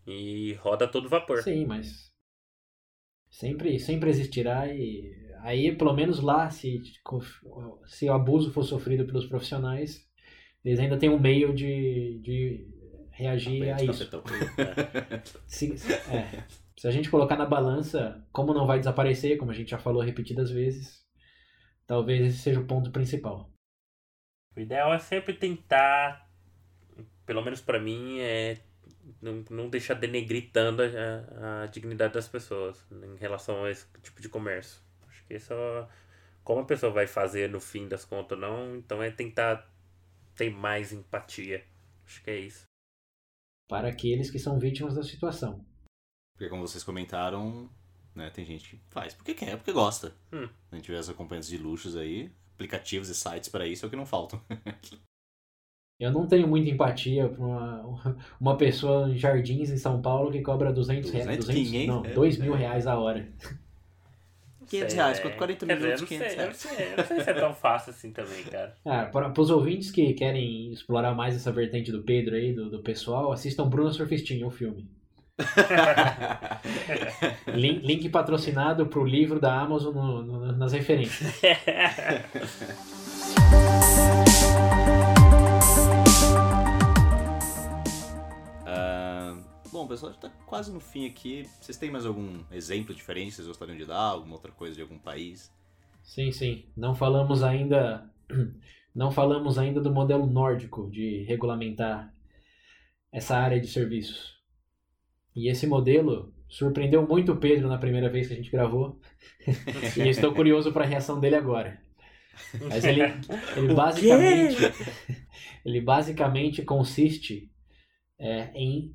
E roda todo vapor. Sim, mas sempre, sempre existirá e aí pelo menos lá se, se o abuso for sofrido pelos profissionais, eles ainda têm um meio de, de reagir a de isso. se- é, se a gente colocar na balança, como não vai desaparecer, como a gente já falou repetidas vezes, talvez esse seja o ponto principal. O ideal é sempre tentar, pelo menos pra mim, é não, não deixar denegrir tanto a, a dignidade das pessoas em relação a esse tipo de comércio. Acho que isso é como a pessoa vai fazer no fim das contas ou não, então é tentar ter mais empatia. Acho que é isso. Para aqueles que são vítimas da situação. Porque como vocês comentaram, né, tem gente que faz porque quer, porque gosta. Hum. A gente vê as acompanhantes de luxos aí, aplicativos e sites pra isso é o que não faltam. Eu não tenho muita empatia para uma, uma pessoa em Jardins, em São Paulo, que cobra 200 reais, 200, 200 500, não, é, 2 mil é. reais a hora. 500 É, reais, quanto 40 quer dizer, minutos, eu não 500 sei, eu não reais. sei, eu não sei se é tão fácil assim também, cara. Ah, para os ouvintes que querem explorar mais essa vertente do Pedro aí, do, do pessoal, assistam Bruna Surfistinha, o filme. Link, link patrocinado pro livro da Amazon no- no- nas referências. Ah, bom, pessoal, já tá quase no fim aqui. Vocês têm mais algum exemplo diferente que vocês gostariam de dar? Alguma outra coisa de algum país? Sim, sim. Não falamos ainda, não falamos ainda do modelo nórdico de regulamentar essa área de serviços. E esse modelo surpreendeu muito o Pedro na primeira vez que a gente gravou. e estou curioso para a reação dele agora. Mas ele, ele basicamente, ele basicamente consiste é, em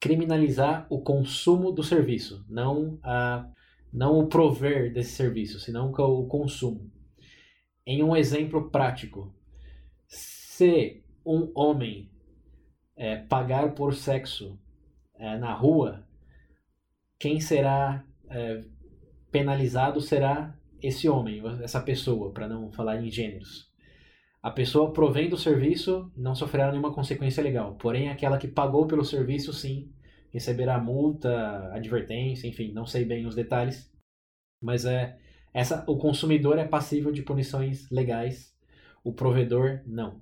criminalizar o consumo do serviço, não a não o prover desse serviço, senão o consumo. Em um exemplo prático, se um homem é, pagar por sexo é, na rua, quem será é, penalizado será esse homem, essa pessoa, para não falar em gêneros. A pessoa provendo o serviço não sofrerá nenhuma consequência legal, porém aquela que pagou pelo serviço, sim, receberá multa, advertência, enfim, não sei bem os detalhes, mas é essa o consumidor é passível de punições legais, o provedor não.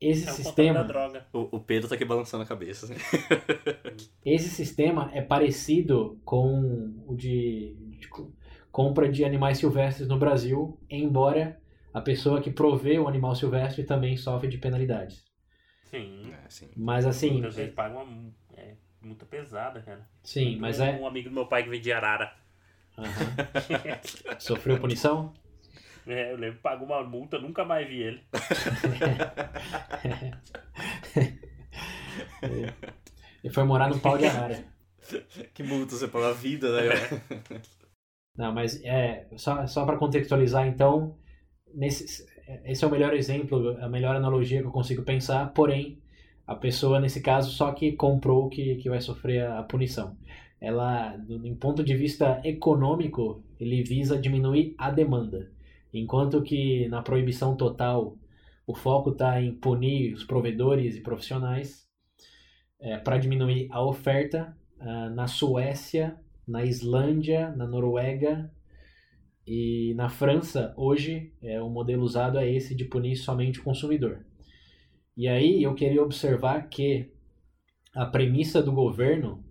Esse É o sistema, controle da droga. O, o Pedro tá aqui balançando a cabeça. assim. esse sistema é parecido com o de, de co- compra de animais silvestres no Brasil, embora a pessoa que provê o animal silvestre também sofre de penalidades. Sim. É, assim. Mas assim, Muitas vezes pagam uma é, multa pesada, cara. sim, mas é Um amigo do meu pai que vende arara. Uhum. Sofreu punição? É, eu lembro, pagou uma multa, nunca mais vi ele. ele foi morar no pau de arara. Que multa você pagou a vida, né? É. Não, mas é, só, só para contextualizar, então, nesse, esse é o melhor exemplo, a melhor analogia que eu consigo pensar, porém, a pessoa, nesse caso, só que comprou que, que vai sofrer a, a punição. Ela, em ponto de vista econômico, ele visa diminuir a demanda. Enquanto que na proibição total o foco está em punir os provedores e profissionais é, para diminuir a oferta. Uh, na Suécia, na Islândia, na Noruega e na França, hoje, é, o modelo usado é esse de punir somente o consumidor. E aí eu queria observar que a premissa do governo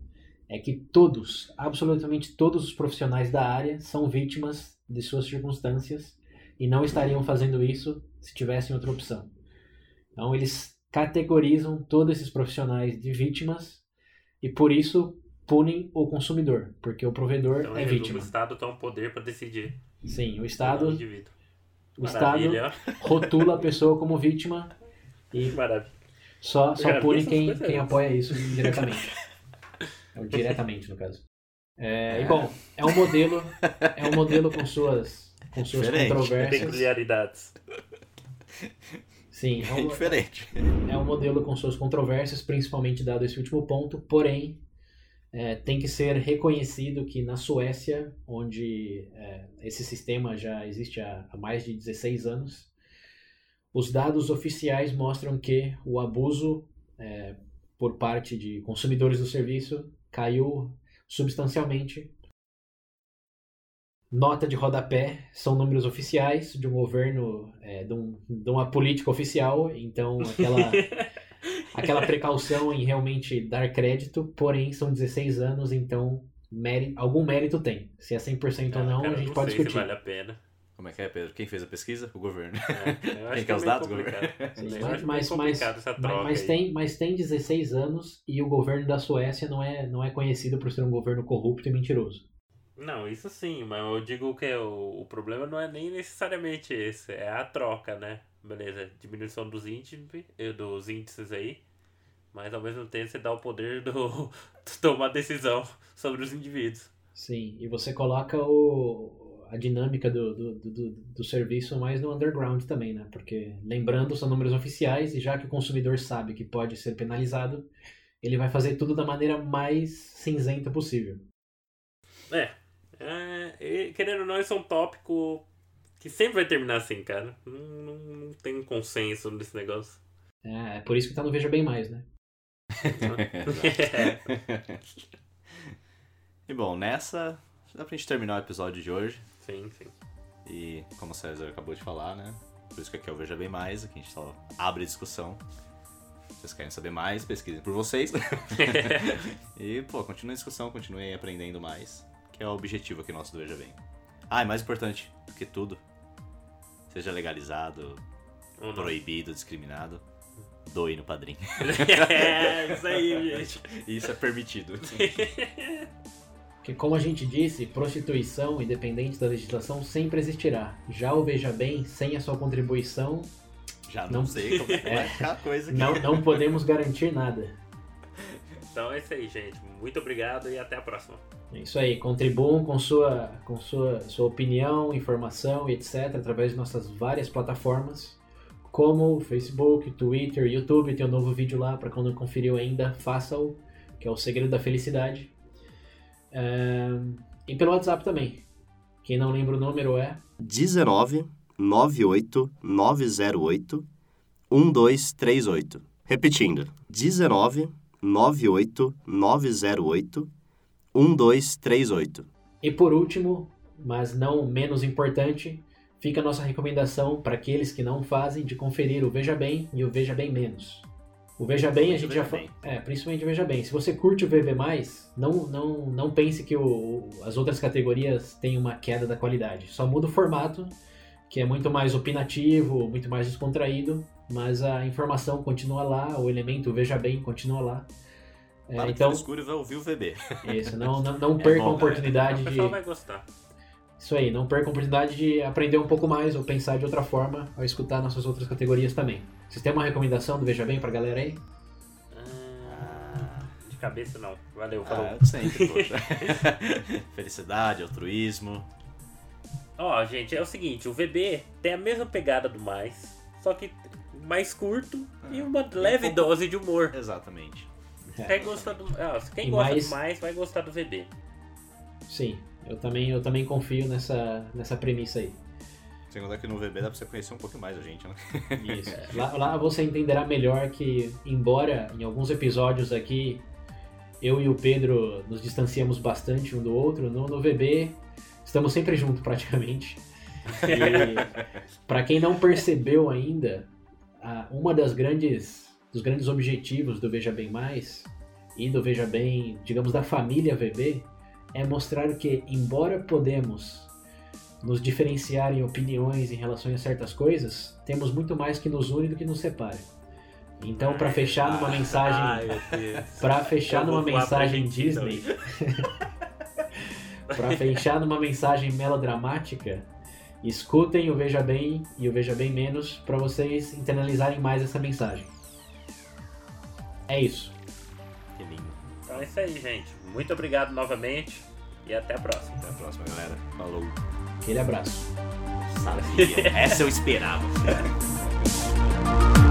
é que todos, absolutamente todos os profissionais da área são vítimas de suas circunstâncias e não estariam fazendo isso se tivessem outra opção. Então eles categorizam todos esses profissionais de vítimas e por isso punem o consumidor, porque o provedor então, é vítima. O Estado tem um poder para decidir. Sim, o Estado o Estado rotula a pessoa como vítima e Maravilha. só, só pune quem, quem apoia isso diretamente. diretamente, no caso. É, E bom, é um modelo, é um modelo com suas com suas Diferente. controvérsias. Peculiaridades. Sim, é, um, diferente. É um modelo com suas controvérsias, principalmente dado esse último ponto, porém, é, tem que ser reconhecido que na Suécia, onde é, esse sistema já existe há, há, mais de 16 anos, os dados oficiais mostram que o abuso é, por parte de consumidores do serviço caiu substancialmente nota de rodapé são números oficiais de um governo, é, de, um, de, uma política oficial, então aquela, aquela precaução em realmente dar crédito, porém são 16 anos, então mérito, algum mérito tem. Se é 100% ah, ou não, cara, a gente não pode discutir. Se vale a pena. Como é que é, Pedro? Quem fez a pesquisa? O governo. É, Quem quer os dados? O governo. Sim, mas, mas, mas, mas, tem, mas tem 16 anos e o governo da Suécia não é, não é conhecido por ser um governo corrupto e mentiroso. Não, isso sim, mas eu digo que o, o problema não é nem necessariamente esse, é a troca, né? Beleza, diminuição dos índices, dos índices aí, mas ao mesmo tempo você dá o poder do, de tomar decisão sobre os indivíduos. Sim, e você coloca o, a dinâmica do, do, do, do serviço mais no underground também, né? Porque, lembrando, são números oficiais e já que o consumidor sabe que pode ser penalizado, ele vai fazer tudo da maneira mais cinzenta possível. É, é, querendo ou não, isso é um tópico que sempre vai terminar assim, cara. Não, não, não tem consenso nesse negócio. É, é por isso que tá no Veja Bem Mais, né? e bom, nessa dá pra gente terminar o episódio de hoje. Sim, sim. E como o César acabou de falar, né? Por isso que aqui é o Veja Bem Mais, aqui a gente só abre discussão. Vocês querem saber mais, pesquisem por vocês. e, pô, continue a discussão, continuem aprendendo mais é o objetivo aqui nosso do Veja Bem. Ah, e mais importante do que tudo, seja legalizado, proibido, discriminado, doe no padrinho. é, isso aí, gente. Isso é permitido. Que como a gente disse, prostituição, independente da legislação, sempre existirá. Já o Veja Bem, sem a sua contribuição. Já não, não sei como é, é ficar a coisa aqui. Não, não podemos garantir nada. Então é isso aí, gente. Muito obrigado e até a próxima. É isso aí, contribuam com sua, com sua, sua opinião, informação e etc. através de nossas várias plataformas, como Facebook, Twitter, YouTube. Tem um novo vídeo lá para quando não conferiu ainda, faça-o, que é o segredo da felicidade. É... E pelo WhatsApp também. Quem não lembra o número é 19 98 908 1238. Repetindo, 19 98 908 1238. E por último, mas não menos importante, fica a nossa recomendação para aqueles que não fazem de conferir o Veja Bem e o Veja Bem Menos. O Veja Bem a gente já falou. É, principalmente o Veja Bem. Se você curte o VV, não, não, não pense que o, as outras categorias têm uma queda da qualidade. Só muda o formato, que é muito mais opinativo, muito mais descontraído, mas a informação continua lá, o elemento Veja Bem continua lá. É, Para então, escuro e vai ouvir o VB. Isso, não, não, não é percam a oportunidade de. O pessoal vai gostar. Isso aí, não percam a oportunidade de aprender um pouco mais ou pensar de outra forma ao escutar nossas outras categorias também. Vocês têm uma recomendação do Veja Bem pra galera aí? Ah, de cabeça não. Valeu, falou. Ah, sempre, poxa. Felicidade, altruísmo. Ó, oh, gente, é o seguinte, o VB tem a mesma pegada do mais, só que mais curto e uma é leve um pouco... dose de humor. Exatamente. Quem, gosta do, ah, quem gosta mais... do mais vai gostar do VB. Sim, eu também, eu também confio nessa, nessa premissa aí. Sem contar que no VB dá pra você conhecer um pouco mais a gente, né? Isso. lá, lá você entenderá melhor que, embora em alguns episódios aqui eu e o Pedro nos distanciamos bastante um do outro, no, no VB estamos sempre juntos praticamente. para quem não percebeu ainda, uma das grandes dos grandes objetivos do Veja Bem Mais e do Veja Bem, digamos, da família VB, é mostrar que, embora podemos nos diferenciar em opiniões em relação a certas coisas, temos muito mais que nos une do que nos separe. Então, para fechar numa mensagem, para fechar numa mensagem Disney, para fechar numa mensagem melodramática, escutem o Veja Bem e o Veja Bem Menos para vocês internalizarem mais essa mensagem. É isso. Que lindo. Então é isso aí, gente. Muito obrigado novamente e até a próxima. Até a próxima, galera. Falou. Aquele abraço. Sabia. Essa eu esperava.